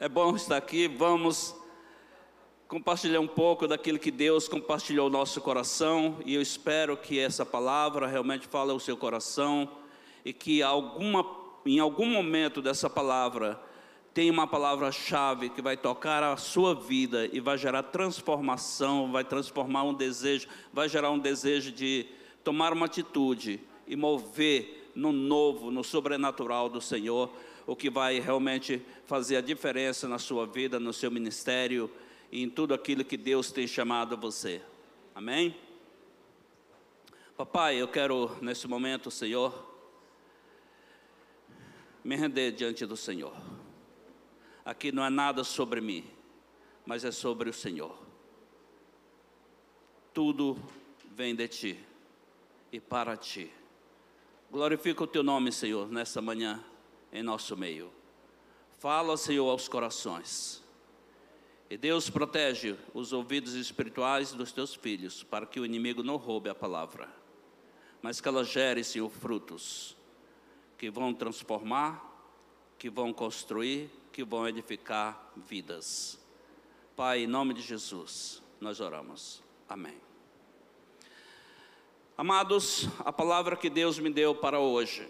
É bom estar aqui. Vamos compartilhar um pouco daquilo que Deus compartilhou no nosso coração e eu espero que essa palavra realmente fale ao seu coração e que alguma, em algum momento dessa palavra tenha uma palavra-chave que vai tocar a sua vida e vai gerar transformação, vai transformar um desejo, vai gerar um desejo de tomar uma atitude e mover no novo, no sobrenatural do Senhor o que vai realmente fazer a diferença na sua vida, no seu ministério e em tudo aquilo que Deus tem chamado você. Amém? Papai, eu quero nesse momento, Senhor, me render diante do Senhor. Aqui não é nada sobre mim, mas é sobre o Senhor. Tudo vem de ti e para ti. Glorifica o teu nome, Senhor, nessa manhã em nosso meio. Fala, Senhor, aos corações. E Deus protege os ouvidos espirituais dos teus filhos, para que o inimigo não roube a palavra, mas que ela gere, Senhor, frutos que vão transformar, que vão construir, que vão edificar vidas. Pai, em nome de Jesus, nós oramos. Amém. Amados, a palavra que Deus me deu para hoje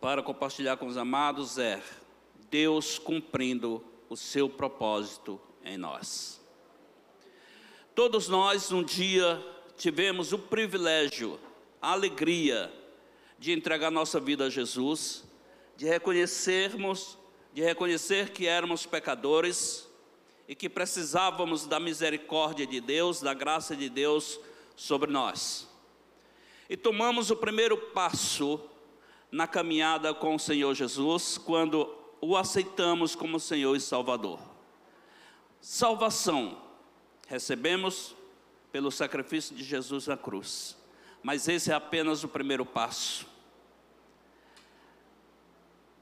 para compartilhar com os amados é Deus cumprindo o seu propósito em nós. Todos nós um dia tivemos o privilégio, a alegria de entregar nossa vida a Jesus, de reconhecermos, de reconhecer que éramos pecadores e que precisávamos da misericórdia de Deus, da graça de Deus sobre nós. E tomamos o primeiro passo na caminhada com o Senhor Jesus quando o aceitamos como Senhor e Salvador. Salvação recebemos pelo sacrifício de Jesus na cruz, mas esse é apenas o primeiro passo.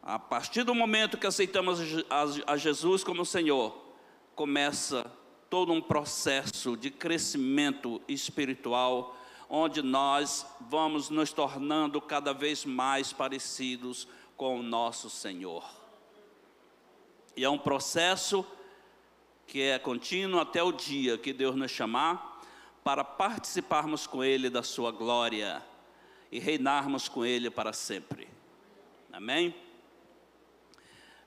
A partir do momento que aceitamos a Jesus como Senhor, começa todo um processo de crescimento espiritual onde nós vamos nos tornando cada vez mais parecidos com o nosso Senhor. E é um processo que é contínuo até o dia que Deus nos chamar para participarmos com Ele da Sua glória e reinarmos com Ele para sempre. Amém?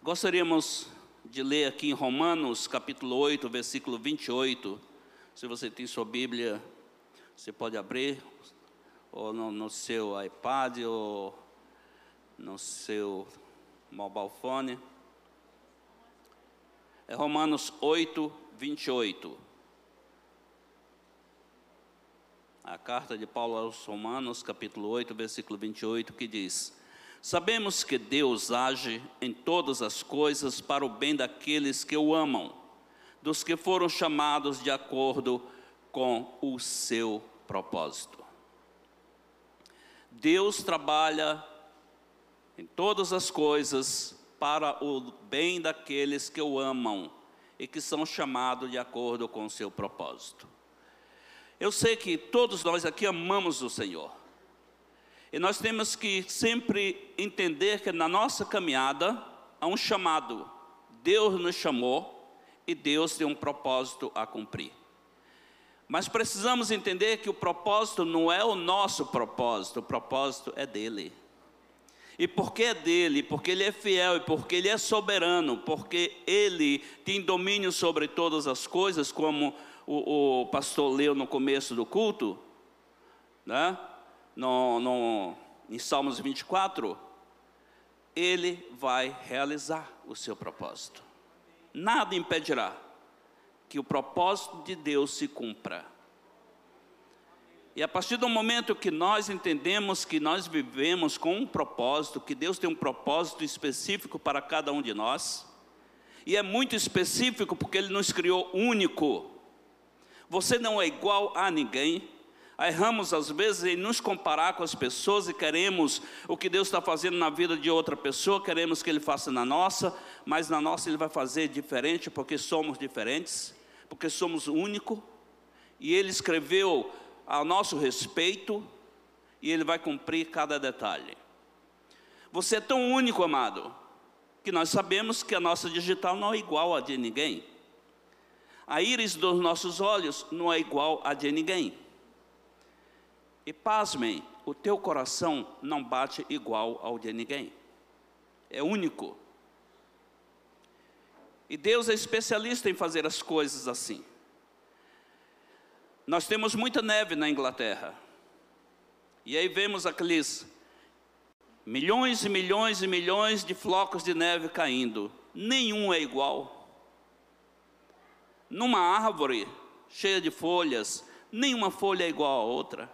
Gostaríamos de ler aqui em Romanos capítulo 8, versículo 28. Se você tem sua Bíblia, você pode abrir, ou no, no seu iPad, ou no seu mobile phone. É Romanos 8, 28. A carta de Paulo aos Romanos, capítulo 8, versículo 28, que diz: Sabemos que Deus age em todas as coisas para o bem daqueles que o amam, dos que foram chamados de acordo com o seu propósito. Deus trabalha em todas as coisas para o bem daqueles que o amam e que são chamados de acordo com o seu propósito. Eu sei que todos nós aqui amamos o Senhor. E nós temos que sempre entender que na nossa caminhada há um chamado. Deus nos chamou e Deus tem um propósito a cumprir. Mas precisamos entender que o propósito não é o nosso propósito, o propósito é dele. E porque é dele, porque ele é fiel e porque ele é soberano, porque ele tem domínio sobre todas as coisas, como o, o pastor leu no começo do culto, né? no, no, em Salmos 24, ele vai realizar o seu propósito. Nada impedirá que o propósito de Deus se cumpra. E a partir do momento que nós entendemos que nós vivemos com um propósito, que Deus tem um propósito específico para cada um de nós, e é muito específico porque Ele nos criou único. Você não é igual a ninguém. Erramos às vezes em nos comparar com as pessoas e queremos o que Deus está fazendo na vida de outra pessoa, queremos que Ele faça na nossa, mas na nossa Ele vai fazer diferente porque somos diferentes porque somos único, e Ele escreveu a nosso respeito, e Ele vai cumprir cada detalhe. Você é tão único, amado, que nós sabemos que a nossa digital não é igual a de ninguém. A íris dos nossos olhos não é igual a de ninguém. E pasmem, o teu coração não bate igual ao de ninguém. É único. E Deus é especialista em fazer as coisas assim. Nós temos muita neve na Inglaterra. E aí vemos aqueles milhões e milhões e milhões de flocos de neve caindo. Nenhum é igual. Numa árvore cheia de folhas, nenhuma folha é igual a outra.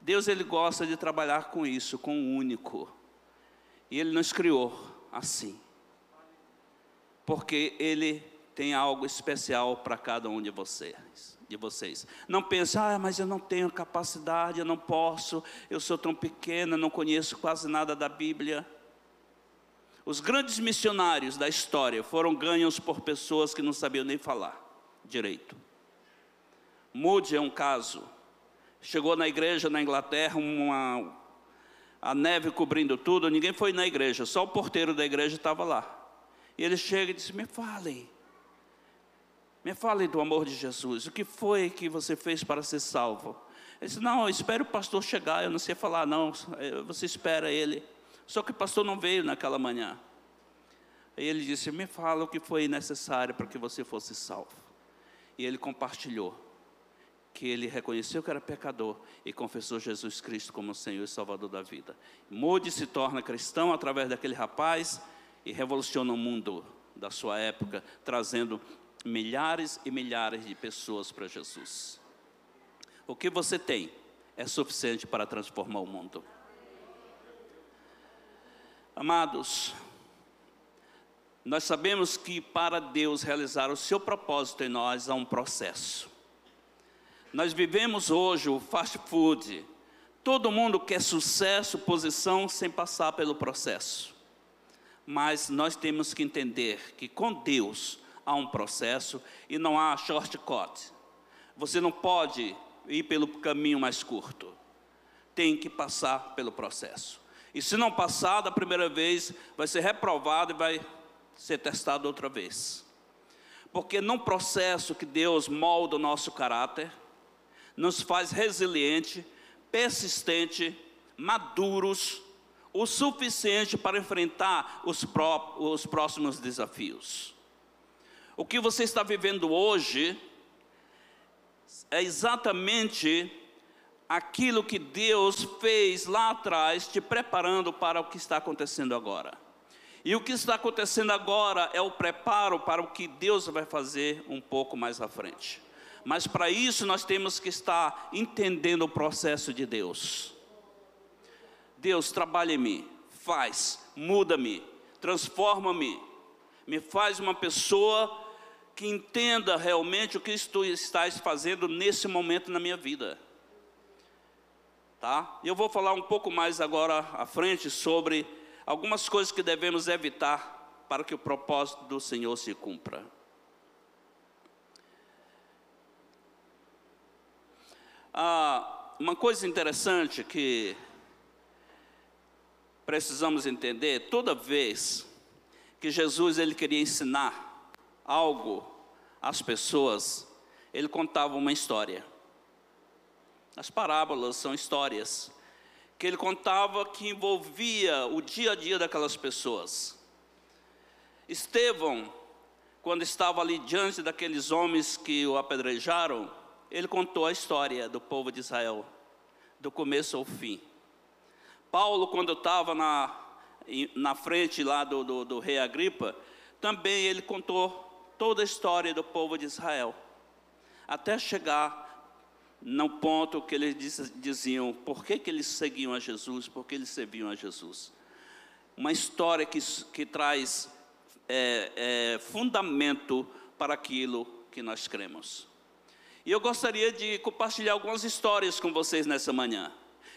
Deus ele gosta de trabalhar com isso, com o único. E ele nos criou assim porque Ele tem algo especial para cada um de vocês. De vocês. Não pense, ah, mas eu não tenho capacidade, eu não posso, eu sou tão pequena, não conheço quase nada da Bíblia. Os grandes missionários da história foram ganhos por pessoas que não sabiam nem falar direito. Moody é um caso. Chegou na igreja na Inglaterra, uma, a neve cobrindo tudo, ninguém foi na igreja, só o porteiro da igreja estava lá. E ele chega e diz: Me fale, me fale do amor de Jesus. O que foi que você fez para ser salvo? Ele disse: Não, espere o pastor chegar. Eu não sei falar, não. Você espera ele. Só que o pastor não veio naquela manhã. E ele disse: Me fala o que foi necessário para que você fosse salvo. E ele compartilhou que ele reconheceu que era pecador e confessou Jesus Cristo como Senhor e Salvador da vida. Moody se torna cristão através daquele rapaz e revoluciona o mundo da sua época, trazendo milhares e milhares de pessoas para Jesus. O que você tem é suficiente para transformar o mundo. Amados, nós sabemos que para Deus realizar o seu propósito em nós há um processo. Nós vivemos hoje o fast food. Todo mundo quer sucesso, posição sem passar pelo processo mas nós temos que entender que com Deus há um processo e não há shortcut. Você não pode ir pelo caminho mais curto. Tem que passar pelo processo. E se não passar da primeira vez, vai ser reprovado e vai ser testado outra vez. Porque num processo que Deus molda o nosso caráter, nos faz resiliente, persistente, maduros, o suficiente para enfrentar os, pró os próximos desafios. O que você está vivendo hoje é exatamente aquilo que Deus fez lá atrás, te preparando para o que está acontecendo agora. E o que está acontecendo agora é o preparo para o que Deus vai fazer um pouco mais à frente. Mas para isso nós temos que estar entendendo o processo de Deus. Deus, trabalha em mim, faz, muda-me, transforma-me, me faz uma pessoa que entenda realmente o que tu estás fazendo nesse momento na minha vida. Tá? Eu vou falar um pouco mais agora à frente sobre algumas coisas que devemos evitar para que o propósito do Senhor se cumpra. Ah, uma coisa interessante que precisamos entender, toda vez que Jesus ele queria ensinar algo às pessoas, ele contava uma história. As parábolas são histórias que ele contava que envolvia o dia a dia daquelas pessoas. Estevão, quando estava ali diante daqueles homens que o apedrejaram, ele contou a história do povo de Israel, do começo ao fim. Paulo, quando estava na, na frente lá do, do, do rei Agripa, também ele contou toda a história do povo de Israel, até chegar no ponto que eles diziam por que, que eles seguiam a Jesus, por que eles serviam a Jesus. Uma história que, que traz é, é, fundamento para aquilo que nós cremos. E eu gostaria de compartilhar algumas histórias com vocês nessa manhã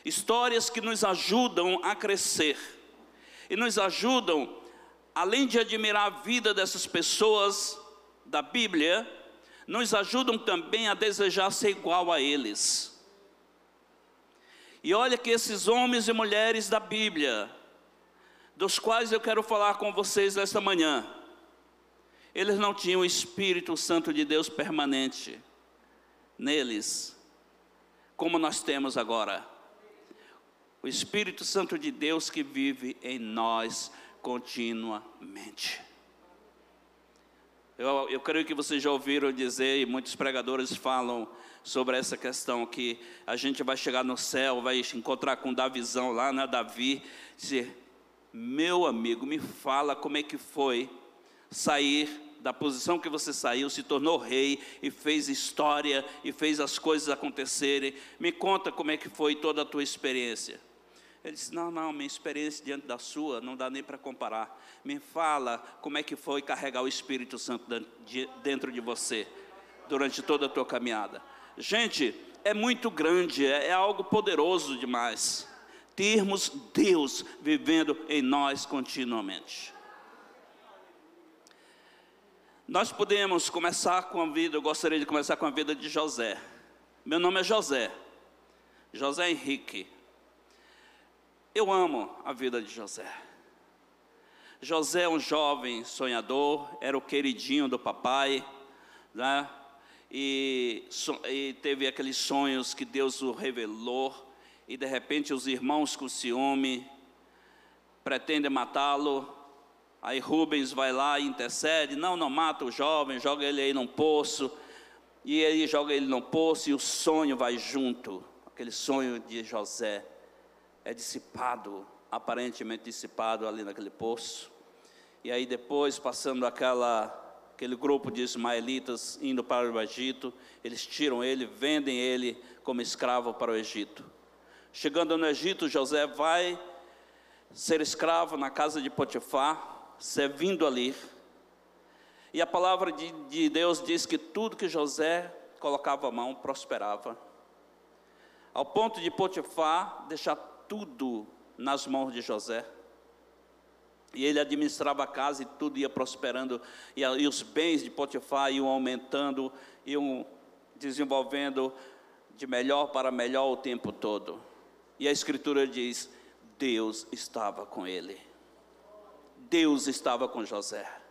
histórias que nos ajudam a crescer e nos ajudam, além de admirar a vida dessas pessoas da Bíblia, nos ajudam também a desejar ser igual a eles. E olha que esses homens e mulheres da Bíblia dos quais eu quero falar com vocês nesta manhã. Eles não tinham o Espírito Santo de Deus permanente neles, como nós temos agora. O Espírito Santo de Deus que vive em nós continuamente. Eu, eu creio que vocês já ouviram dizer, e muitos pregadores falam sobre essa questão, que a gente vai chegar no céu, vai encontrar com Davizão lá, né, Davi, dizer, meu amigo, me fala como é que foi sair da posição que você saiu, se tornou rei e fez história e fez as coisas acontecerem. Me conta como é que foi toda a tua experiência. Ele disse: Não, não, minha experiência diante da sua não dá nem para comparar. Me fala como é que foi carregar o Espírito Santo dentro de você durante toda a tua caminhada. Gente, é muito grande, é, é algo poderoso demais termos Deus vivendo em nós continuamente. Nós podemos começar com a vida, eu gostaria de começar com a vida de José. Meu nome é José, José Henrique. Eu amo a vida de José. José é um jovem sonhador, era o queridinho do papai, né? E, e teve aqueles sonhos que Deus o revelou e de repente os irmãos com ciúme pretendem matá-lo. Aí Rubens vai lá e intercede: não, não mata o jovem, joga ele aí num poço. E aí joga ele num poço e o sonho vai junto. Aquele sonho de José é dissipado, aparentemente dissipado ali naquele poço. E aí depois, passando aquela aquele grupo de ismaelitas indo para o Egito, eles tiram ele, vendem ele como escravo para o Egito. Chegando no Egito, José vai ser escravo na casa de Potifar, servindo ali. E a palavra de, de Deus diz que tudo que José colocava a mão prosperava. Ao ponto de Potifar deixar tudo nas mãos de José. E ele administrava a casa e tudo ia prosperando, e, e os bens de Potifar iam aumentando, iam desenvolvendo de melhor para melhor o tempo todo. E a Escritura diz: Deus estava com ele. Deus estava com José.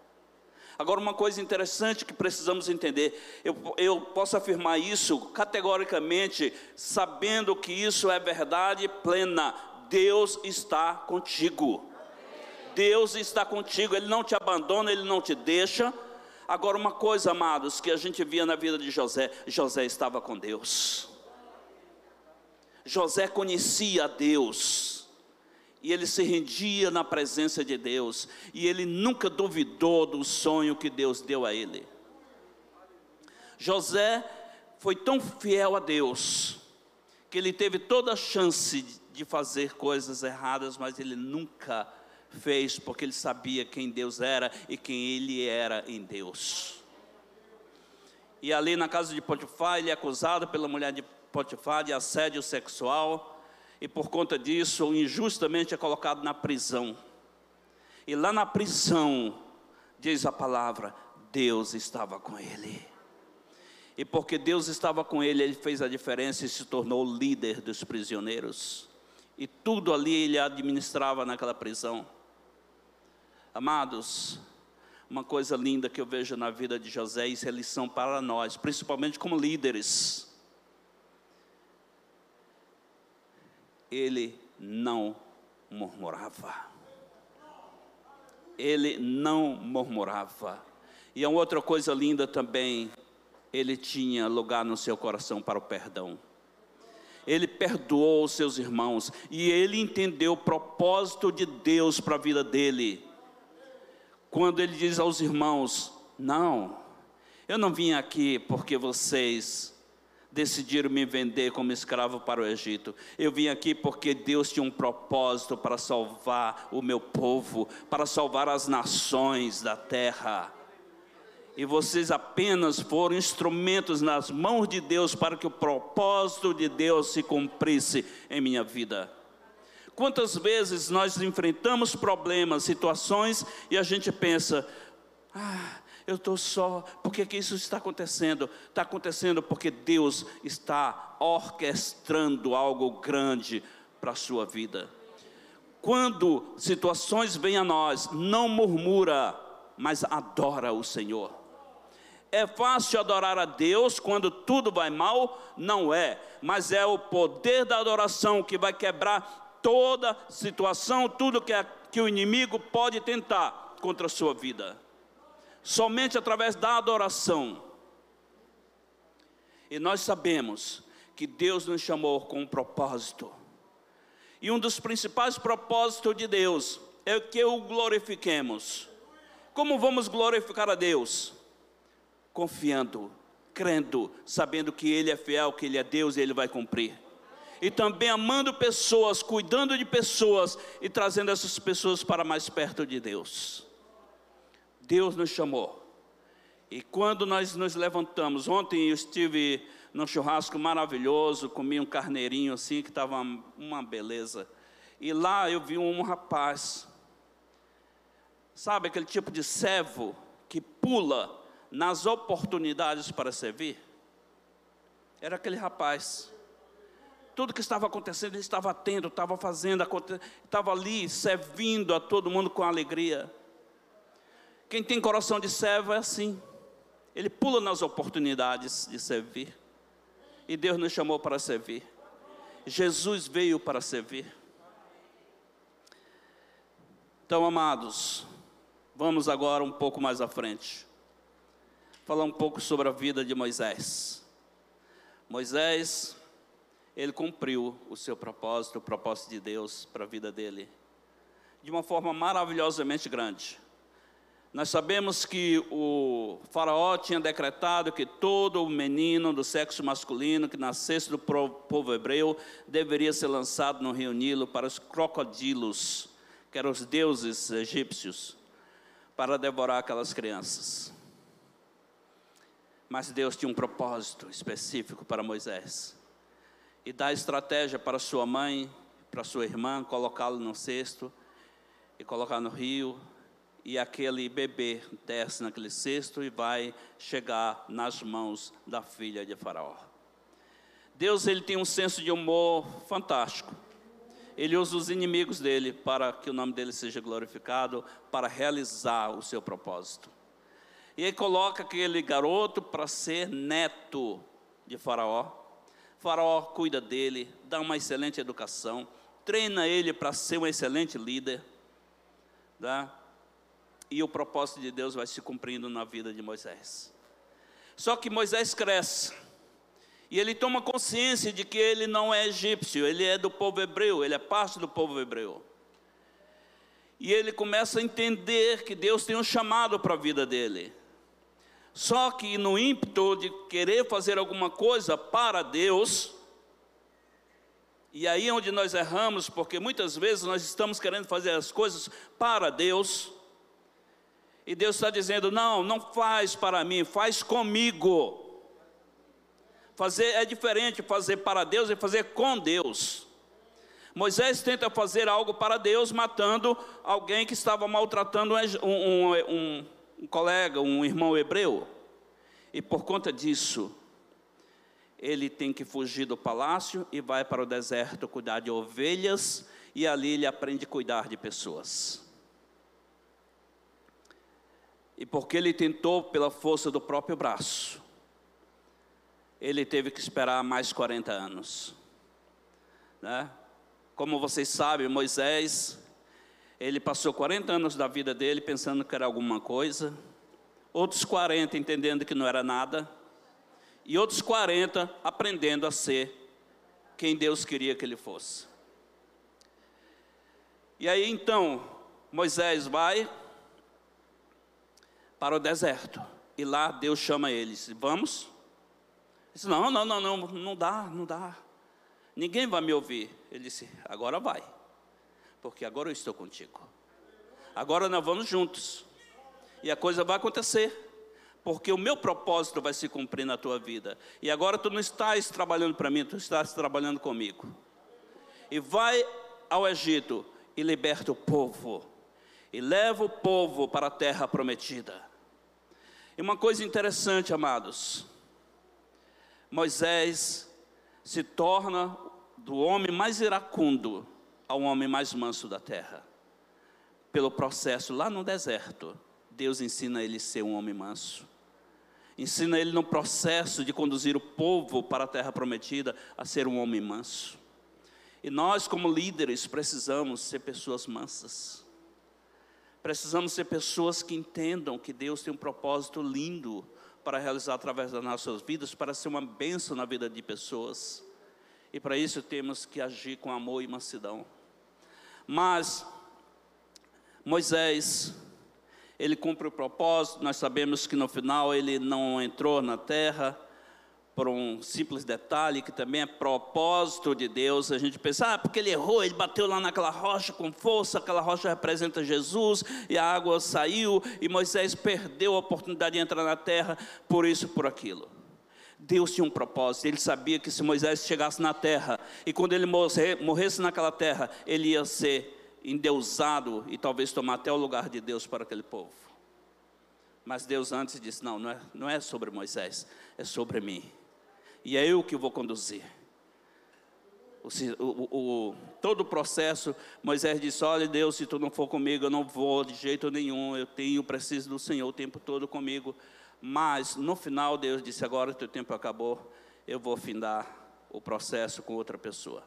Agora, uma coisa interessante que precisamos entender: eu, eu posso afirmar isso categoricamente, sabendo que isso é verdade plena. Deus está contigo. Deus está contigo, Ele não te abandona, Ele não te deixa. Agora, uma coisa, amados, que a gente via na vida de José: José estava com Deus. José conhecia Deus, e ele se rendia na presença de Deus, e ele nunca duvidou do sonho que Deus deu a ele. José foi tão fiel a Deus, que ele teve toda a chance de fazer coisas erradas, mas ele nunca fez, porque ele sabia quem Deus era e quem ele era em Deus. E ali na casa de Potifar, ele é acusado pela mulher de Potifar de assédio sexual e por conta disso injustamente é colocado na prisão. E lá na prisão, diz a palavra, Deus estava com ele. E porque Deus estava com ele, ele fez a diferença e se tornou líder dos prisioneiros. E tudo ali ele administrava naquela prisão. Amados, uma coisa linda que eu vejo na vida de José, isso é lição para nós, principalmente como líderes. Ele não murmurava. Ele não murmurava. E a outra coisa linda também, ele tinha lugar no seu coração para o perdão. Ele perdoou os seus irmãos e ele entendeu o propósito de Deus para a vida dele. Quando ele diz aos irmãos: Não, eu não vim aqui porque vocês decidiram me vender como escravo para o Egito. Eu vim aqui porque Deus tinha um propósito para salvar o meu povo, para salvar as nações da terra. E vocês apenas foram instrumentos nas mãos de Deus para que o propósito de Deus se cumprisse em minha vida. Quantas vezes nós enfrentamos problemas, situações e a gente pensa: ah, eu estou só, por que, que isso está acontecendo? Está acontecendo porque Deus está orquestrando algo grande para a sua vida. quando situações vêm a nós, não murmura, mas adora o Senhor. É fácil adorar a Deus quando tudo vai mal? Não é, mas é o poder da adoração que vai quebrar toda situação, tudo que, é, que o inimigo pode tentar contra a sua vida. Somente através da adoração. E nós sabemos que Deus nos chamou com um propósito. E um dos principais propósitos de Deus é que o glorifiquemos. Como vamos glorificar a Deus? Confiando, crendo, sabendo que Ele é fiel, que Ele é Deus e Ele vai cumprir. E também amando pessoas, cuidando de pessoas e trazendo essas pessoas para mais perto de Deus. Deus nos chamou. E quando nós nos levantamos, ontem eu estive num churrasco maravilhoso, comi um carneirinho assim que estava uma beleza. E lá eu vi um rapaz, sabe aquele tipo de servo que pula nas oportunidades para servir? Era aquele rapaz. Tudo que estava acontecendo, ele estava atento, estava fazendo, estava ali servindo a todo mundo com alegria. Quem tem coração de servo é assim. Ele pula nas oportunidades de servir. E Deus nos chamou para servir. Jesus veio para servir. Então, amados, vamos agora um pouco mais à frente. Falar um pouco sobre a vida de Moisés. Moisés, ele cumpriu o seu propósito, o propósito de Deus para a vida dele, de uma forma maravilhosamente grande. Nós sabemos que o Faraó tinha decretado que todo menino do sexo masculino que nascesse do povo hebreu deveria ser lançado no rio Nilo para os crocodilos, que eram os deuses egípcios, para devorar aquelas crianças. Mas Deus tinha um propósito específico para Moisés e dar estratégia para sua mãe, para sua irmã, colocá-lo no cesto e colocar no rio e aquele bebê desce naquele cesto e vai chegar nas mãos da filha de Faraó. Deus ele tem um senso de humor fantástico. Ele usa os inimigos dele para que o nome dele seja glorificado, para realizar o seu propósito. E ele coloca aquele garoto para ser neto de Faraó. Faraó cuida dele, dá uma excelente educação, treina ele para ser um excelente líder. Tá? E o propósito de Deus vai se cumprindo na vida de Moisés. Só que Moisés cresce, e ele toma consciência de que ele não é egípcio, ele é do povo hebreu, ele é parte do povo hebreu. E ele começa a entender que Deus tem um chamado para a vida dele. Só que no ímpeto de querer fazer alguma coisa para Deus, e aí é onde nós erramos, porque muitas vezes nós estamos querendo fazer as coisas para Deus, e Deus está dizendo: não, não faz para mim, faz comigo. Fazer é diferente fazer para Deus e fazer com Deus. Moisés tenta fazer algo para Deus, matando alguém que estava maltratando um, um, um, colega, um irmão hebreu. E por conta disso, ele tem que fugir do palácio e vai para o deserto cuidar de ovelhas, e ali ele aprende a cuidar de pessoas. E porque ele tentou pela força do próprio braço, ele teve que esperar mais 40 anos. Né? Como vocês sabem, Moisés, ele passou 40 anos da vida dele pensando que era alguma coisa, outros 40 entendendo que não era nada, e outros 40 aprendendo a ser quem Deus queria que ele fosse. E aí então, Moisés vai, para o deserto. E lá Deus chama eles. Vamos? Ele disse, não, não, não, não, não dá, não dá. Ninguém vai me ouvir. Ele disse, agora vai. Porque agora eu estou contigo. Agora nós vamos juntos. E a coisa vai acontecer. Porque o meu propósito vai se cumprir na tua vida. E agora tu não estás trabalhando para mim, tu estás trabalhando comigo. E vai ao Egito e liberta o povo. E leva o povo para a terra prometida. E uma coisa interessante, amados, Moisés se torna do homem mais iracundo ao homem mais manso da terra. Pelo processo lá no deserto, Deus ensina ele a ser um homem manso. Ensina ele no processo de conduzir o povo para a terra prometida a ser um homem manso. E nós, como líderes, precisamos ser pessoas mansas. Precisamos ser pessoas que entendam que Deus tem um propósito lindo para realizar através das nossas vidas, para ser uma bênção na vida de pessoas. E para isso temos que agir com amor e mansidão. Mas Moisés, ele cumpre o propósito, nós sabemos que no final ele não entrou na terra, por um simples detalhe que também é propósito de Deus. A gente pensa, ah, porque ele errou, ele bateu lá naquela rocha com força, aquela rocha representa Jesus, e a água saiu, e Moisés perdeu a oportunidade de entrar na terra, por isso, por aquilo. Deus tinha um propósito, ele sabia que se Moisés chegasse na terra, e quando ele morresse naquela terra, ele ia ser endeusado e talvez tomar até o lugar de Deus para aquele povo. Mas Deus antes disse: não, não é, não é sobre Moisés, é sobre mim e é eu que vou conduzir. O, o, o, todo o processo, Moisés disse: Olha, Deus, se tu não for comigo, eu não vou de jeito nenhum. Eu tenho, preciso do Senhor o tempo todo comigo. Mas no final, Deus disse: Agora o teu tempo acabou, eu vou findar o processo com outra pessoa.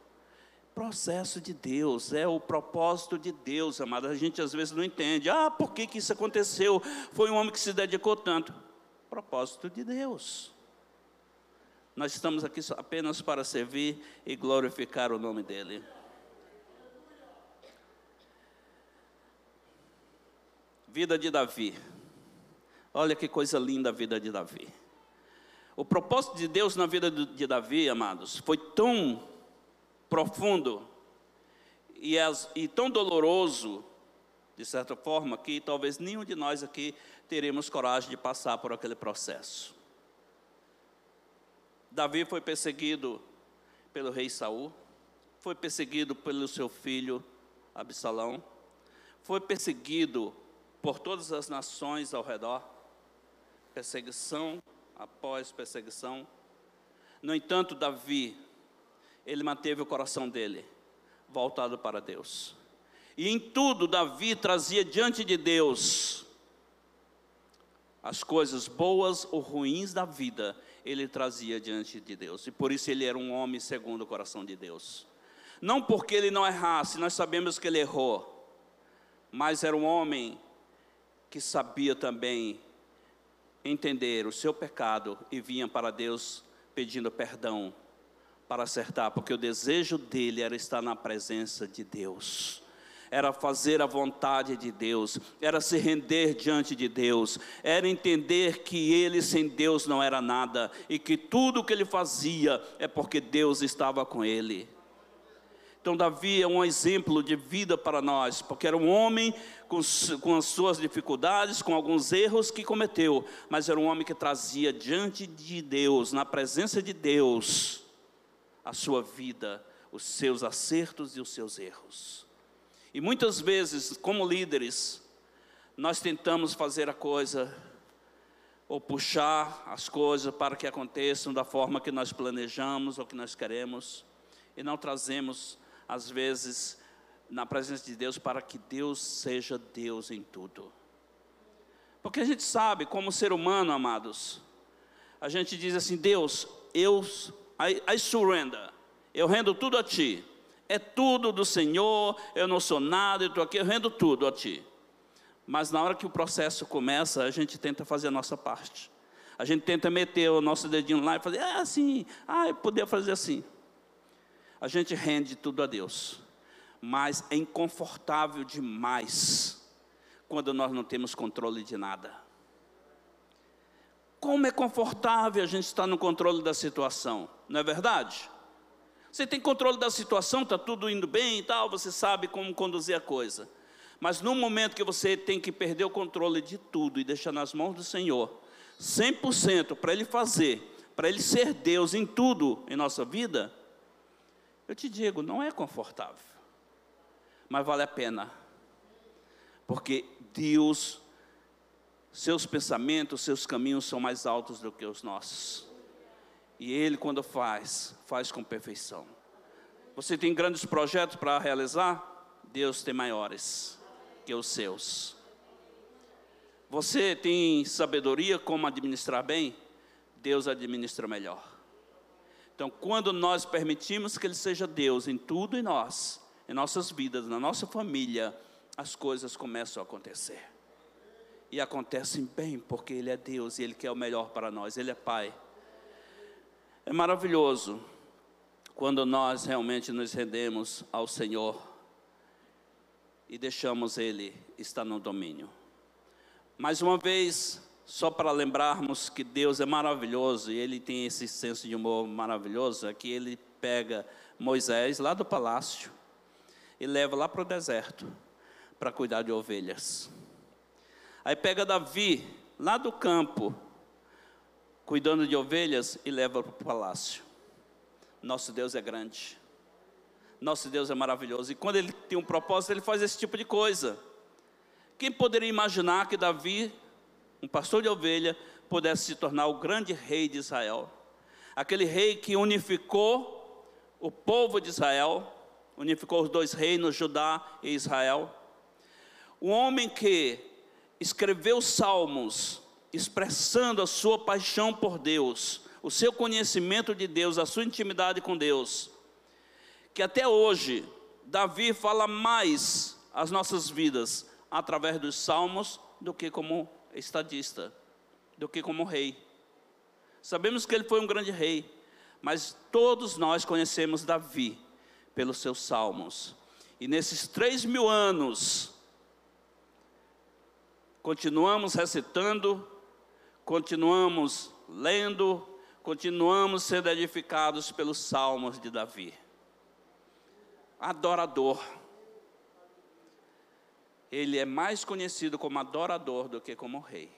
Processo de Deus, é o propósito de Deus, amado. A gente às vezes não entende. Ah, por que, que isso aconteceu? Foi um homem que se dedicou tanto. Propósito de Deus. Nós estamos aqui apenas para servir e glorificar o nome dEle. Vida de Davi. Olha que coisa linda a vida de Davi. O propósito de Deus na vida de Davi, amados, foi tão profundo e, as, e tão doloroso, de certa forma, que talvez nenhum de nós aqui teremos coragem de passar por aquele processo. Davi foi perseguido pelo rei Saul, foi perseguido pelo seu filho Absalão, foi perseguido por todas as nações ao redor, perseguição após perseguição. No entanto, Davi, ele manteve o coração dele voltado para Deus. E em tudo, Davi trazia diante de Deus as coisas boas ou ruins da vida, ele trazia diante de Deus. E por isso ele era um homem segundo o coração de Deus. Não porque ele não errasse, nós sabemos que ele errou, mas era um homem que sabia também entender o seu pecado e vinha para Deus pedindo perdão para acertar, porque o desejo dele era estar na presença de Deus era fazer a vontade de Deus, era se render diante de Deus, era entender que ele sem Deus não era nada e que tudo o que ele fazia é porque Deus estava com ele. Então, Davi é um exemplo de vida para nós, porque era um homem com, com as suas dificuldades, com alguns erros que cometeu, mas era um homem que trazia diante de Deus, na presença de Deus, a sua vida, os seus acertos e os seus erros. E muitas vezes, como líderes, nós tentamos fazer a coisa ou puxar as coisas para que aconteçam da forma que nós planejamos ou que nós queremos e não trazemos, às vezes, na presença de Deus para que Deus seja Deus em tudo. Porque a gente sabe, como ser humano, amados, a gente diz assim: Deus, eu, I, I surrender, eu rendo tudo a Ti é tudo do Senhor, eu não sou nada, eu estou aqui, eu rendo tudo a Ti. Mas na hora que o processo começa, a gente tenta fazer a nossa parte. A gente tenta meter o nosso dedinho lá e fazer, ah, assim, ah, eu poderia fazer assim. A gente rende tudo a Deus. Mas é inconfortável demais quando nós não temos controle de nada. Como é confortável a gente estar no controle da situação, não é verdade? Você tem controle da situação, está tudo indo bem e tal, você sabe como conduzir a coisa. Mas no momento que você tem que perder o controle de tudo e deixar nas mãos do Senhor, 100% para Ele fazer, para Ele ser Deus em tudo em nossa vida, eu te digo, não é confortável, mas vale a pena, porque Deus, seus pensamentos, seus caminhos são mais altos do que os nossos. E Ele, quando faz, faz com perfeição. Você tem grandes projetos para realizar? Deus tem maiores que os seus. Você tem sabedoria como administrar bem? Deus administra melhor. Então, quando nós permitimos que Ele seja Deus em tudo em nós, em nossas vidas, na nossa família, as coisas começam a acontecer. E acontecem bem, porque Ele é Deus e Ele quer o melhor para nós, Ele é Pai. É maravilhoso quando nós realmente nos rendemos ao Senhor e deixamos Ele estar no domínio. Mais uma vez, só para lembrarmos que Deus é maravilhoso e Ele tem esse senso de humor maravilhoso, é que Ele pega Moisés lá do palácio e leva lá para o deserto para cuidar de ovelhas. Aí pega Davi lá do campo, cuidando de ovelhas e leva para o palácio. Nosso Deus é grande. Nosso Deus é maravilhoso. E quando Ele tem um propósito, Ele faz esse tipo de coisa. Quem poderia imaginar que Davi, um pastor de ovelha, pudesse se tornar o grande rei de Israel? Aquele rei que unificou o povo de Israel, unificou os dois reinos, Judá e Israel. O homem que escreveu salmos expressando a sua paixão por Deus, o seu conhecimento de Deus, a sua intimidade com Deus, que até hoje Davi fala mais as nossas vidas através dos salmos do que como estadista, do que como rei. Sabemos que ele foi um grande rei, mas todos nós conhecemos Davi pelos seus salmos. E nesses três mil anos, continuamos recitando, continuamos lendo, continuamos sendo edificados pelos salmos de Davi. Adorador ele é mais conhecido como adorador do que como rei,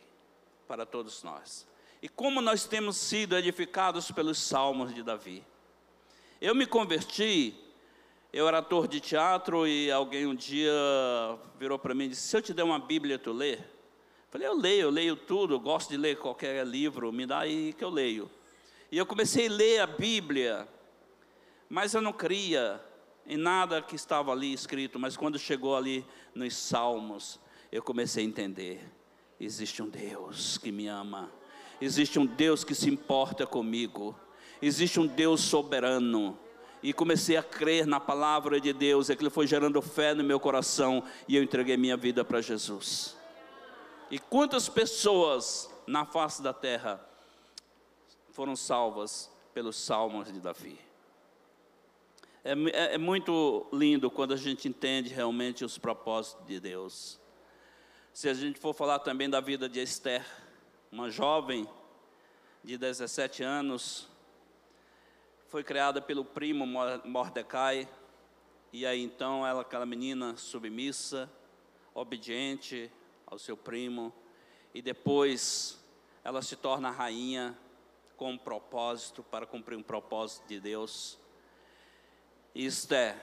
para todos nós. E como nós temos sido edificados pelos salmos de Davi. Eu me converti, eu era ator de teatro e alguém um dia virou para mim e disse: Se eu te der uma Bíblia, tu lê? Falei: Eu leio, eu leio tudo, eu gosto de ler qualquer livro, me dá aí que eu leio. E eu comecei a ler a Bíblia, mas eu não cria, em nada que estava ali escrito, mas quando chegou ali nos Salmos, eu comecei a entender: existe um Deus que me ama, existe um Deus que se importa comigo, existe um Deus soberano. E comecei a crer na palavra de Deus, aquilo foi gerando fé no meu coração e eu entreguei minha vida para Jesus. E quantas pessoas na face da terra foram salvas pelos salmos de Davi? É, é, é, muito lindo quando a gente entende realmente os propósitos de Deus. Se a gente for falar também da vida de Esther, uma jovem de 17 anos, foi criada pelo primo Mordecai, e aí então ela, aquela menina submissa, obediente ao seu primo, e depois ela se torna rainha com um propósito, para cumprir um propósito de Deus. Esther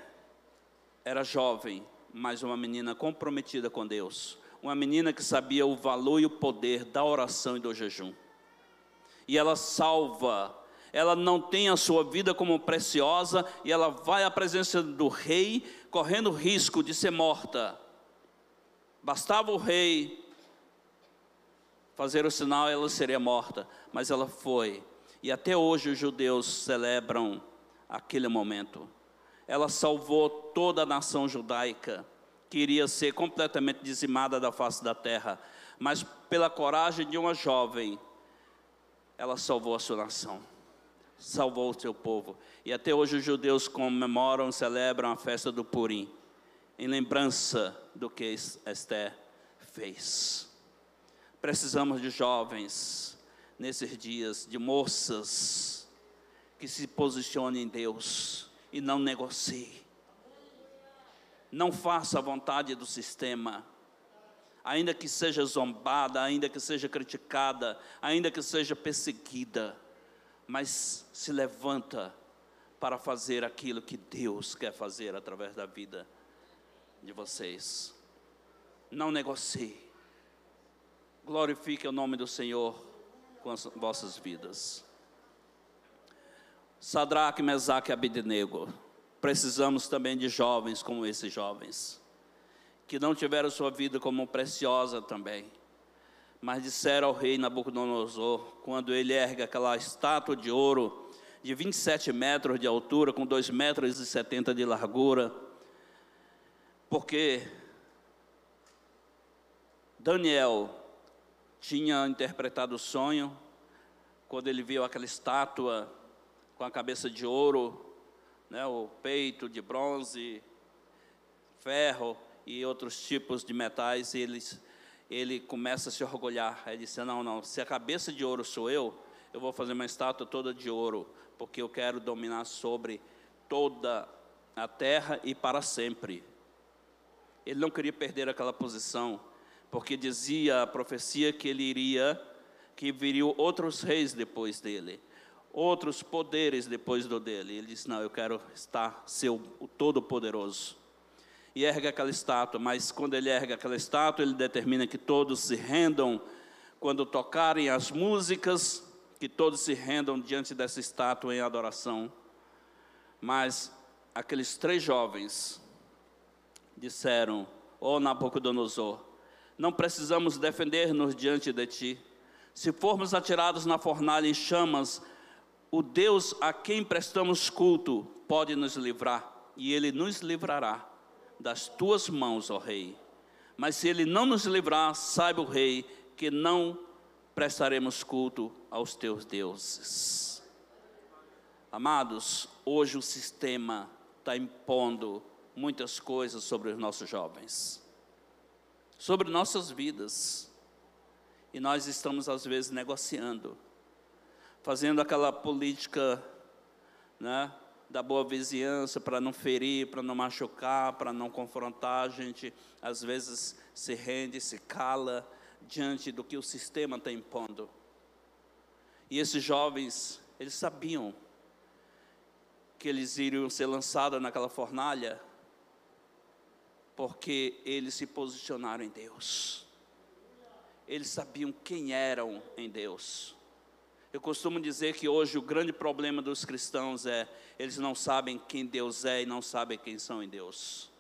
era jovem, mas uma menina comprometida com Deus, uma menina que sabia o valor e o poder da oração e do jejum. E ela salva, ela não tem a sua vida como preciosa e ela vai à presença do rei, correndo risco de ser morta. Bastava o rei fazer o sinal, ela seria morta, mas ela foi. E até hoje os judeus celebram aquele momento ela salvou toda a nação judaica, que iria ser completamente dizimada da face da terra, mas pela coragem de uma jovem, ela salvou a sua nação, salvou o seu povo. E até hoje os judeus comemoram, celebram a festa do Purim, em lembrança do que Esther fez. Precisamos de jovens nesses dias, de moças que se posicionem em Deus e não negocie. Não faça a vontade do sistema. Ainda que seja zombada, ainda que seja criticada, ainda que seja perseguida, mas se levanta para fazer aquilo que Deus quer fazer através da vida de vocês. Não negocie. Glorifique o nome do Senhor com as vossas vidas. Sadraque, Mesaque e Abednego precisamos também de jovens como esses jovens, que não tiveram sua vida como preciosa também, mas disseram ao rei Nabucodonosor, quando ele ergue aquela estátua de ouro de 27 metros de altura, com 2 metros e 70 de largura, porque Daniel tinha interpretado o sonho, quando ele viu aquela estátua com a cabeça de ouro, né, o peito de bronze, ferro e outros tipos de metais, e eles, ele começa a se orgulhar. Ele disse: Não, não, se a cabeça de ouro sou eu, eu vou fazer uma estátua toda de ouro, porque eu quero dominar sobre toda a terra e para sempre. Ele não queria perder aquela posição, porque dizia a profecia que ele iria, que viriam outros reis depois dele, outros poderes depois do dele. Ele disse: Não, eu quero estar ser o Todo-Poderoso. E ergue aquela estátua, mas quando ele ergue aquela estátua, ele determina que todos se rendam quando tocarem as músicas que todos se rendam diante dessa estátua em adoração. Mas aqueles três jovens disseram: Ó oh, Nabucodonosor, não precisamos defender-nos diante de ti. Se formos atirados na fornalha em chamas, o Deus a quem prestamos culto pode nos livrar, e ele nos livrará das tuas mãos, ó Rei. Mas se ele não nos livrar, saiba o Rei que não prestaremos culto aos teus deuses. Amados, hoje o sistema está impondo muitas coisas sobre os nossos jovens, sobre nossas vidas, e nós estamos às vezes negociando, fazendo aquela política, né, da boa vizinhança para não ferir, para não machucar, para não confrontar, a gente às vezes se rende, se cala, diante do que o sistema está impondo. E esses jovens, eles sabiam que eles iriam ser lançados naquela fornalha, porque eles se posicionaram em Deus. Eles sabiam quem eram em Deus. Eu costumo dizer que hoje o grande problema dos cristãos é eles não sabem quem Deus é e não sabem quem são em Deus.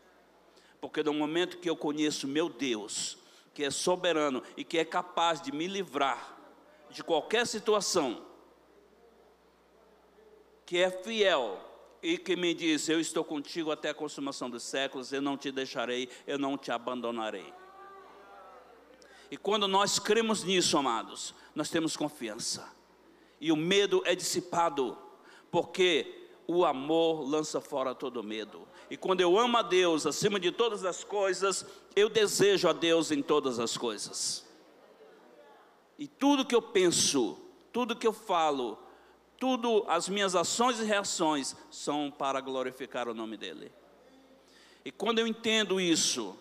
Porque no momento que eu conheço meu Deus, que é soberano e que é capaz de me livrar de qualquer situação, que é fiel e que me diz: Eu estou contigo até a consumação dos séculos, eu não te deixarei, eu não te abandonarei. E quando nós cremos nisso, amados, nós temos confiança, e o medo é dissipado, porque o amor lança fora todo medo. E quando eu amo a Deus acima de todas as coisas, eu desejo a Deus em todas as coisas. E tudo que eu penso, tudo que eu falo, tudo as minhas ações e reações são para glorificar o nome dele. E quando eu entendo isso,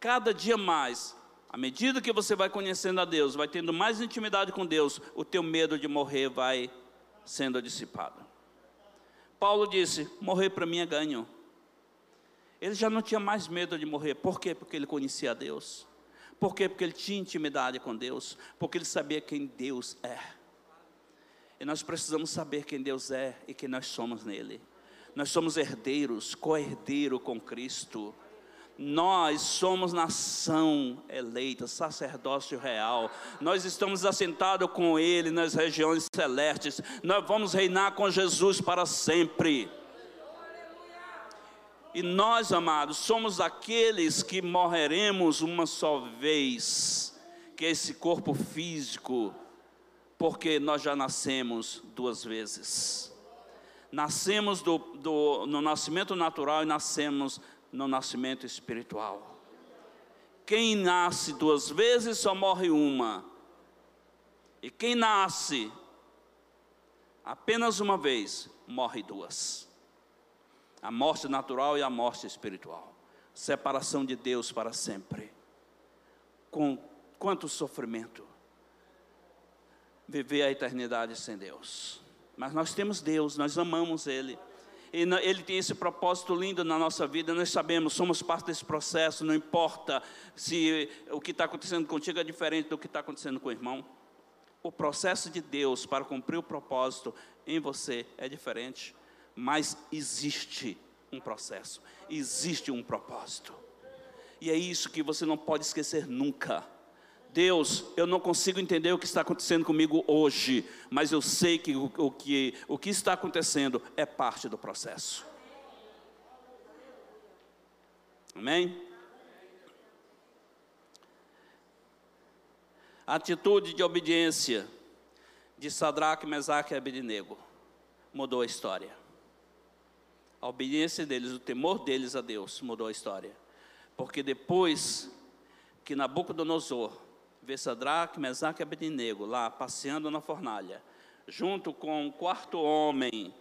cada dia mais, à medida que você vai conhecendo a Deus, vai tendo mais intimidade com Deus, o teu medo de morrer vai sendo dissipado. Paulo disse: morrer para mim é ganho. Ele já não tinha mais medo de morrer. Por quê? Porque ele conhecia Deus. Por quê? Porque ele tinha intimidade com Deus. Porque ele sabia quem Deus é. E nós precisamos saber quem Deus é e quem nós somos nele. Nós somos herdeiros, co-herdeiro com Cristo. Nós somos nação eleita, sacerdócio real. Nós estamos assentados com Ele nas regiões celestes. Nós vamos reinar com Jesus para sempre. E nós, amados, somos aqueles que morreremos uma só vez, que esse corpo físico, porque nós já nascemos duas vezes. Nascemos do, do, no nascimento natural e nascemos no nascimento espiritual. Quem nasce duas vezes só morre uma. E quem nasce apenas uma vez, morre duas a morte natural e a morte espiritual. Separação de Deus para sempre. Com quanto sofrimento. Viver a eternidade sem Deus. Mas nós temos Deus, nós amamos Ele. E Ele tem esse propósito lindo na nossa vida, nós sabemos, somos parte desse processo, não importa se o que está acontecendo contigo é diferente do que está acontecendo com o irmão. O processo de Deus para cumprir o propósito em você é diferente mas existe um processo, existe um propósito. E é isso que você não pode esquecer nunca. Deus, eu não consigo entender o que está acontecendo comigo hoje, mas eu sei que o, o, que o que está acontecendo é parte do processo. Amém? Atitude de obediência de Sadraque, Mesaque e Abednego mudou a história. A obediência deles, o temor deles a Deus mudou a história. Porque depois que Nabucodonosor vê Sadraque, Mesaque e Abednego lá passeando na fornalha, junto com o quarto homem,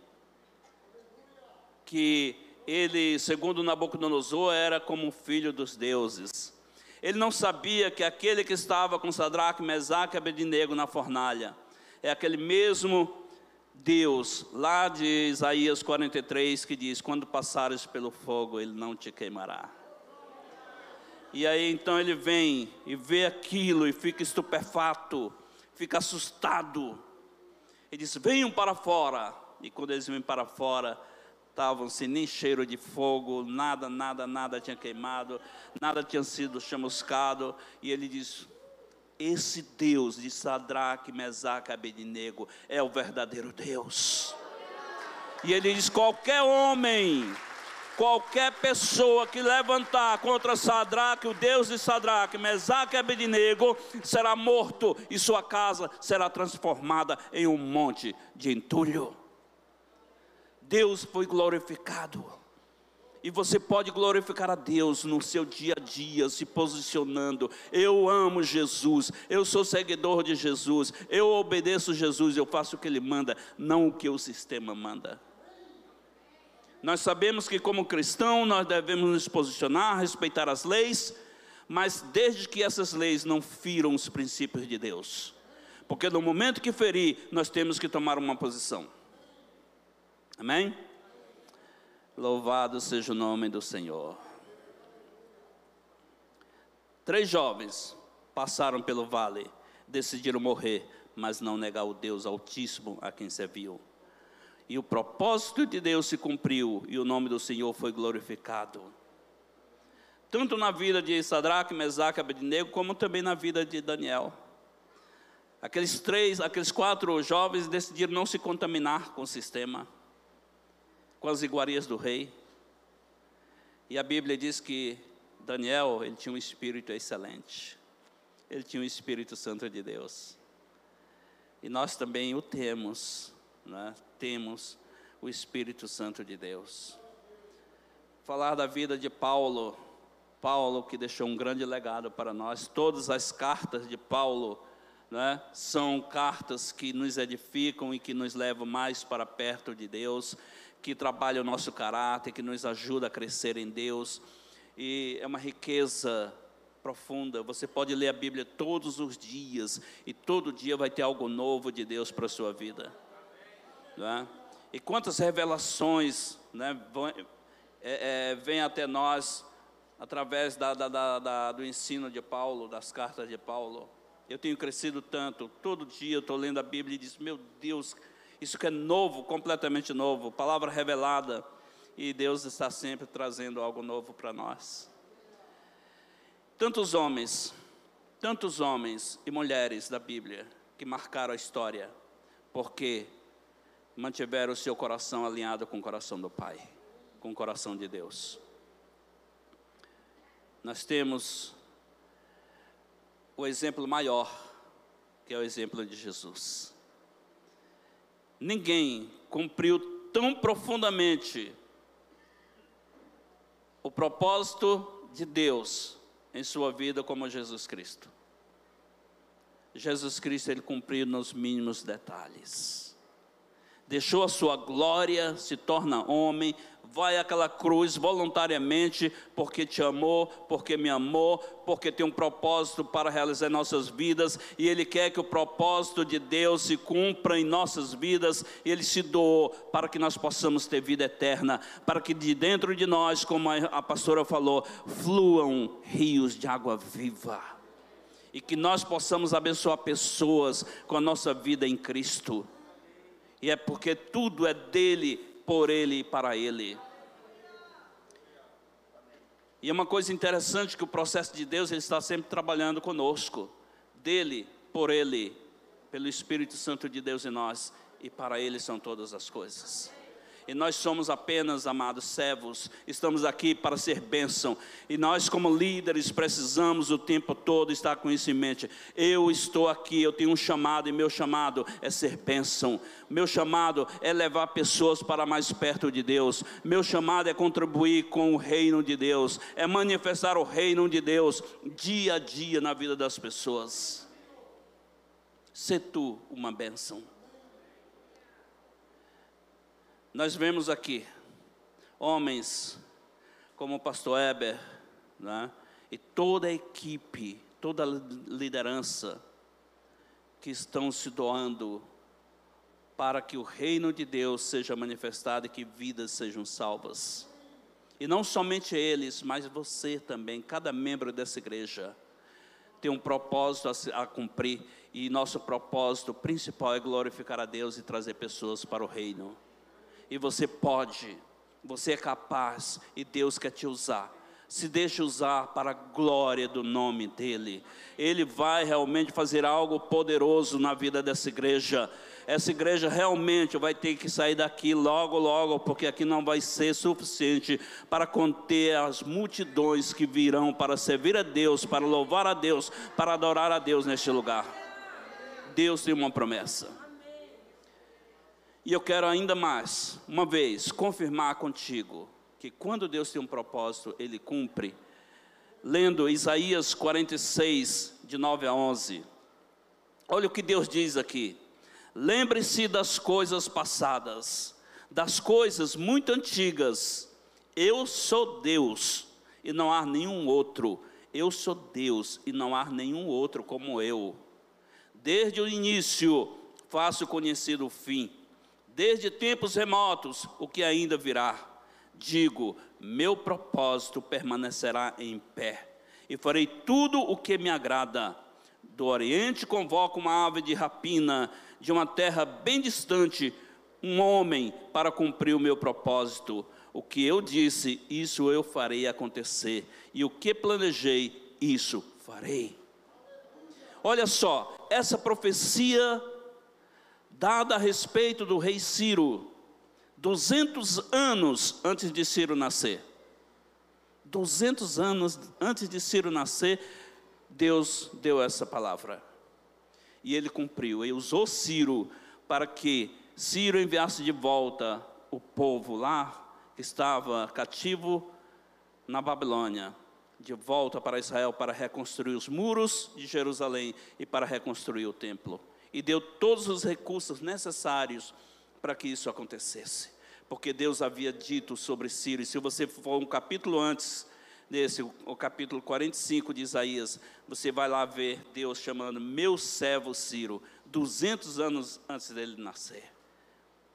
que ele, segundo Nabucodonosor, era como um filho dos deuses. Ele não sabia que aquele que estava com Sadraque, Mesaque e Abednego na fornalha é aquele mesmo Deus, lá de Isaías 43, que diz: Quando passares pelo fogo, ele não te queimará. E aí então ele vem e vê aquilo e fica estupefato, fica assustado. E diz: Venham para fora. E quando eles vêm para fora, estavam sem nem cheiro de fogo, nada, nada, nada tinha queimado, nada tinha sido chamuscado. E ele diz: Esse Deus de Sadraque, Mesaque, Abednego é o verdadeiro Deus. E ele diz: Qualquer homem qualquer pessoa que levantar contra Sadraque, o Deus de Sadraque, Mesaque e Abednego, será morto e sua casa será transformada em um monte de entulho. Deus foi glorificado. E você pode glorificar a Deus no seu dia a dia, se posicionando. Eu amo Jesus, eu sou seguidor de Jesus, eu obedeço Jesus, eu faço o que Ele manda, não o que o sistema manda. Nós sabemos que, como cristão, nós devemos nos posicionar, respeitar as leis, mas desde que essas leis não firam os princípios de Deus. Porque no momento que ferir, nós temos que tomar uma posição. Amém? Louvado seja o nome do Senhor. Três jovens passaram pelo vale, decidiram morrer, mas não negar o Deus Altíssimo a quem serviu e o propósito de Deus se cumpriu e o nome do Senhor foi glorificado. Tanto na vida de Sadraque, Mesaque e Abednego, como também na vida de Daniel. Aqueles três, aqueles quatro jovens decidiram não se contaminar com o sistema, com as iguarias do rei. E a Bíblia diz que Daniel, ele tinha um espírito excelente. Ele tinha o um Espírito Santo de Deus. E nós também o temos né, temos o Espírito Santo de Deus. Falar da vida de Paulo, Paulo que deixou um grande legado para nós, todas as cartas de Paulo, né, são cartas que nos edificam e que nos levam mais para perto de Deus, que trabalham o nosso caráter, que nos ajuda a crescer em Deus, e é uma riqueza profunda. Você pode ler a Bíblia todos os dias e todo dia vai ter algo novo de Deus para a sua vida. Né? E quantas revelações né, vão, é, é, vêm até nós através da, da, da, do ensino de Paulo, das cartas de Paulo. Eu tenho crescido tanto, todo dia eu estou lendo a Bíblia e diz, meu Deus, isso que é novo, completamente novo, palavra revelada, e Deus está sempre trazendo algo novo para nós. Tantos homens, tantos homens e mulheres da Bíblia que marcaram a história, porque mantiveram o seu coração alinhado com o coração do Pai, com o coração de Deus. Nós temos o exemplo maior, que é o exemplo de Jesus. Ninguém cumpriu tão profundamente o propósito de Deus em sua vida como Jesus Cristo. Jesus Cristo ele cumpriu nos mínimos detalhes deixou a sua glória, se torna homem, vai àquela cruz voluntariamente, porque te amou, porque me amou, porque tem um propósito para realizar nossas vidas, e Ele quer que o propósito de Deus se cumpra em nossas vidas, e Ele se doou para que nós possamos ter vida eterna, para que de dentro de nós, como a pastora falou, fluam rios de água viva. E que nós possamos abençoar pessoas com a nossa vida em Cristo e é porque tudo é dele por Ele e para Ele. E é uma coisa interessante que o processo de Deus ele está sempre trabalhando conosco, dele, por Ele, pelo Espírito Santo de Deus em nós, e para Ele são todas as coisas e nós somos apenas, amados servos, estamos aqui para ser bênção, e nós, como líderes, precisamos o tempo todo estar com isso em mente. Eu estou aqui, eu tenho um chamado, e meu chamado é ser bênção, meu chamado é levar pessoas para mais perto de Deus, meu chamado é contribuir com o reino de Deus, é manifestar o reino de Deus dia a dia na vida das pessoas. Se tu uma bênção. Nós vemos aqui homens como o pastor Eber, né? e toda a equipe, toda a liderança que estão se doando para que o reino de Deus seja manifestado e que vidas sejam salvas. E não somente eles, mas você também, cada membro dessa igreja tem um propósito a, a cumprir, e nosso propósito principal é glorificar a Deus e trazer pessoas para o reino e você pode, você é capaz e Deus quer te usar. Se deixe usar para a glória do nome dEle. Ele vai realmente fazer algo poderoso na vida dessa igreja. Essa igreja realmente vai ter que sair daqui logo, logo, porque aqui não vai ser suficiente para conter as multidões que virão para servir a Deus, para louvar a Deus, para adorar a Deus neste lugar. Deus tem uma promessa. E eu quero ainda mais, uma vez, confirmar contigo que quando Deus tem um propósito, Ele cumpre. Lendo Isaías 46, de 9 a 11. Olha o que Deus diz aqui. Lembre-se das coisas passadas, das coisas muito antigas. Eu sou Deus e não há nenhum outro. Eu sou Deus e não há nenhum outro como eu. Desde o início faço conhecido o fim desde tempos remotos, o que ainda virá. Digo, meu propósito permanecerá em pé, e farei tudo o que me agrada. Do Oriente convoco uma ave de rapina, de uma terra bem distante, um homem para cumprir o meu propósito. O que eu disse, isso eu farei acontecer, e o que planejei, isso farei. Olha só, essa profecia dada a respeito do rei Ciro, 200 anos antes de Ciro nascer. 200 anos antes de Ciro nascer, Deus deu essa palavra. E ele cumpriu, e usou Ciro para que Ciro enviasse de volta o povo lá que estava cativo na Babilônia, de volta para Israel para reconstruir os muros de Jerusalém e para reconstruir o templo e deu todos os recursos necessários para que isso acontecesse. Porque Deus havia dito sobre e se você for um capítulo antes desse, o capítulo 45 de Isaías, você vai lá ver Deus chamando meu servo Ciro, 200 anos antes dele nascer.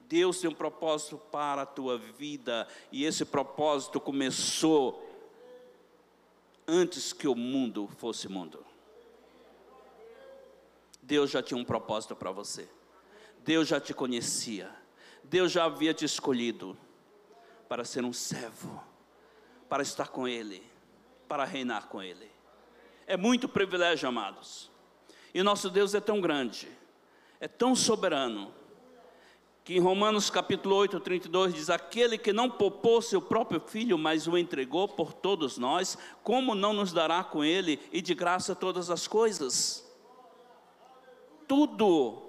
Deus tem um propósito para a tua vida, e esse propósito começou antes que o mundo fosse mundo. Deus já tinha um propósito para você. Deus já te conhecia. Deus já havia te escolhido para ser um servo, para estar com Ele, para reinar com Ele. É muito privilégio, amados. E nosso Deus é tão grande, é tão soberano, que em Romanos capítulo 8, 32 diz: Aquele que não poupou seu próprio filho, mas o entregou por todos nós, como não nos dará com ele e de graça todas as coisas? Tudo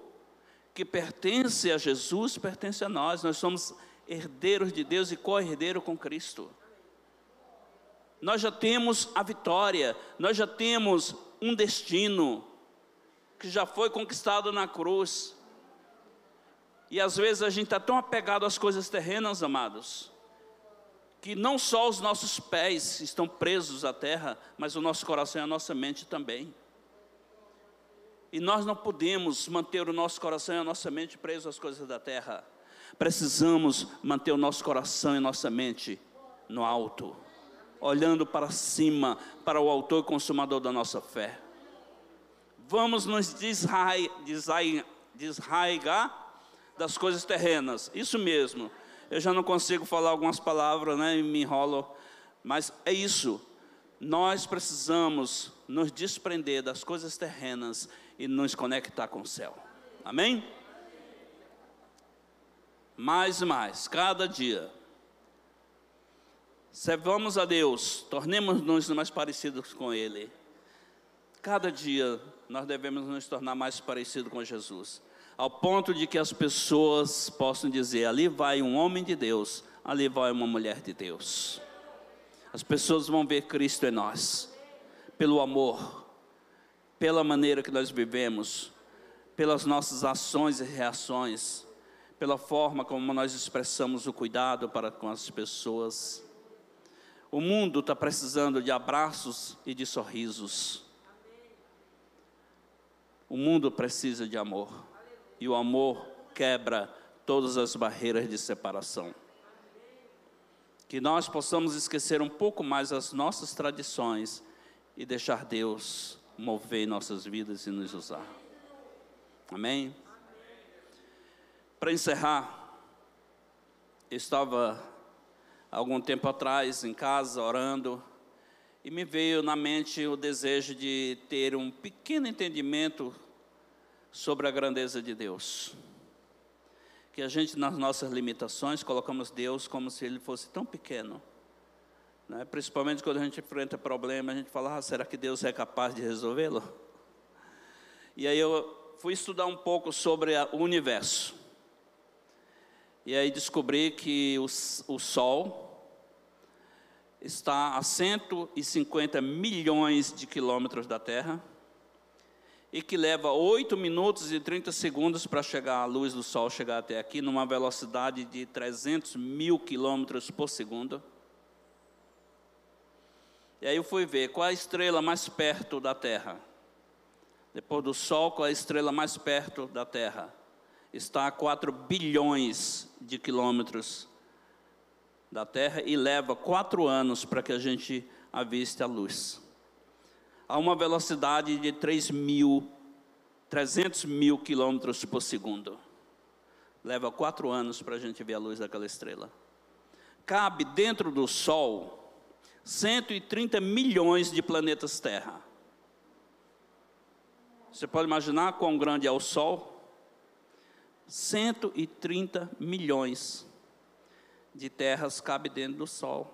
que pertence a Jesus pertence a nós. Nós somos herdeiros de Deus e co-herdeiro com Cristo. Nós já temos a vitória, nós já temos um destino que já foi conquistado na cruz. E às vezes a gente está tão apegado às coisas terrenas, amados, que não só os nossos pés estão presos à terra, mas o nosso coração e a nossa mente também. E nós não podemos manter o nosso coração e a nossa mente presos às coisas da terra. Precisamos manter o nosso coração e nossa mente no alto, olhando para cima, para o autor e consumador da nossa fé. Vamos nos desraigar das coisas terrenas, isso mesmo. eu já não consigo falar algumas palavras, né? E me enrolo. Mas é isso. Nós precisamos nos desprender das coisas terrenas e nos conectar com o céu. Amém? Mais e mais, cada dia. Servamos a Deus, tornemos-nos mais parecidos com Ele. Cada dia nós devemos nos tornar mais parecidos com Jesus, ao ponto de que as pessoas possam dizer: ali vai um homem de Deus, ali vai uma mulher de Deus. As pessoas vão ver Cristo em nós, pelo amor, pela maneira que nós vivemos, pelas nossas ações e reações, pela forma como nós expressamos o cuidado para com as pessoas. O mundo está precisando de abraços e de sorrisos. O mundo precisa de amor. E o amor quebra todas as barreiras de separação. Que nós possamos esquecer um pouco mais as nossas tradições e deixar Deus mover nossas vidas e nos usar. Amém? Para encerrar, estava algum tempo atrás em casa orando e me veio na mente o desejo de ter um pequeno entendimento sobre a grandeza de Deus. Que a gente, nas nossas limitações, colocamos Deus como se Ele fosse tão pequeno. Né? Principalmente quando a gente enfrenta problemas, a gente fala: ah, será que Deus é capaz de resolvê-lo? E aí eu fui estudar um pouco sobre o universo. E aí descobri que o, o Sol, está a 150 milhões de quilômetros da Terra e que leva 8 minutos e 30 segundos para chegar a luz do Sol chegar até aqui, numa velocidade de 300 mil quilômetros por segundo. E aí eu fui ver qual é a estrela mais perto da Terra. Depois do Sol, qual é a estrela mais perto da Terra? Está a 4 bilhões de quilômetros da Terra e leva quatro anos para que a gente aviste a luz. A uma velocidade de 3 mil, 300 mil quilômetros por segundo. Leva quatro anos para a gente ver a luz daquela estrela. Cabe dentro do Sol 130 milhões de planetas Terra. Você pode imaginar quão grande é o Sol? 130 milhões de terras cabe dentro do Sol.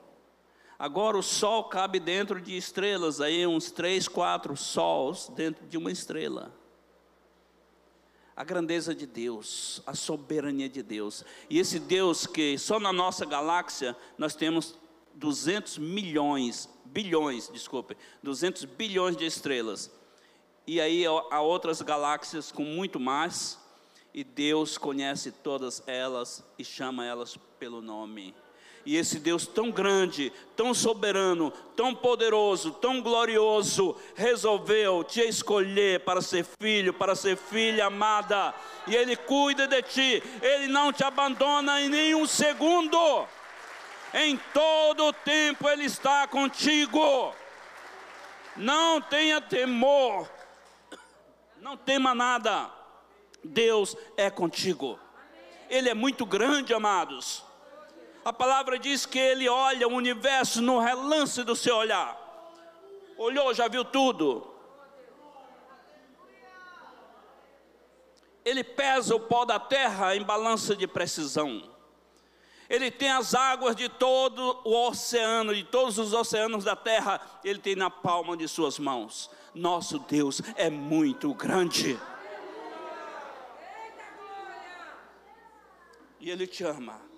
Agora o Sol cabe dentro de estrelas, aí uns três, quatro sols dentro de uma estrela. A grandeza de Deus, a soberania de Deus. E esse Deus que só na nossa galáxia nós temos 200 milhões, bilhões, desculpe, 200 bilhões de estrelas. E aí há outras galáxias com muito mais, e Deus conhece todas elas e chama elas pelo nome. E esse Deus tão grande, tão soberano, tão poderoso, tão glorioso, resolveu te escolher para ser filho, para ser filha amada. E Ele cuida de ti, Ele não te abandona em nenhum segundo. Em todo o tempo Ele está contigo. Não tenha temor, não tema nada. Deus é contigo. Ele é muito grande, amados. A palavra diz que ele olha o universo no relance do seu olhar. Olhou, já viu tudo. Ele pesa o pó da terra em balança de precisão. Ele tem as águas de todo o oceano, de todos os oceanos da terra, ele tem na palma de suas mãos. Nosso Deus é muito grande. E Ele te ama.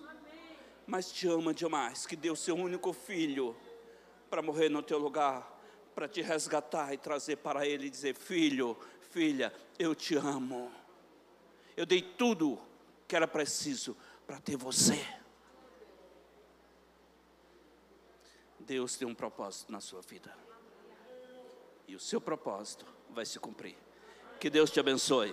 Mas te ama demais, que deu seu único filho para morrer no teu lugar, para te resgatar e trazer para Ele e dizer: Filho, filha, eu te amo. Eu dei tudo que era preciso para ter você. Deus tem um propósito na sua vida. E o seu propósito vai se cumprir. Que Deus te abençoe.